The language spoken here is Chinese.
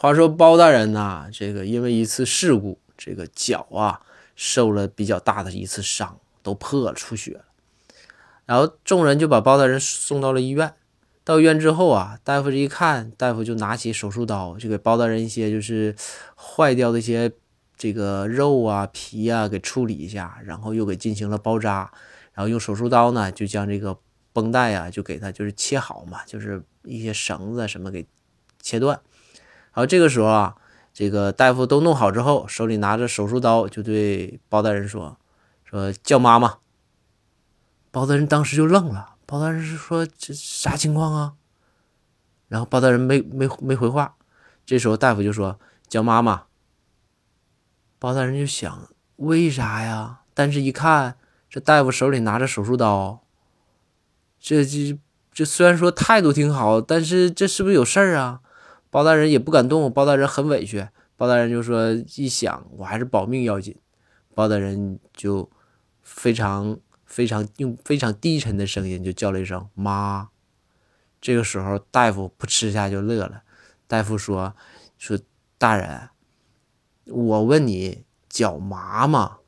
话说包大人呐，这个因为一次事故，这个脚啊受了比较大的一次伤，都破了，出血了。然后众人就把包大人送到了医院。到医院之后啊，大夫这一看，大夫就拿起手术刀，就给包大人一些就是坏掉的一些这个肉啊、皮啊给处理一下，然后又给进行了包扎，然后用手术刀呢就将这个绷带啊就给他就是切好嘛，就是一些绳子什么给切断。然后这个时候啊，这个大夫都弄好之后，手里拿着手术刀，就对包大人说：“说叫妈妈。”包大人当时就愣了。包大人是说：“这啥情况啊？”然后包大人没没没回话。这时候大夫就说：“叫妈妈。”包大人就想：“为啥呀？”但是一看这大夫手里拿着手术刀，这这这虽然说态度挺好，但是这是不是有事儿啊？包大人也不敢动，包大人很委屈。包大人就说：“一想，我还是保命要紧。”包大人就非常非常用非常低沉的声音就叫了一声“妈”。这个时候，大夫噗嗤一下就乐了。大夫说：“说大人，我问你脚麻吗？”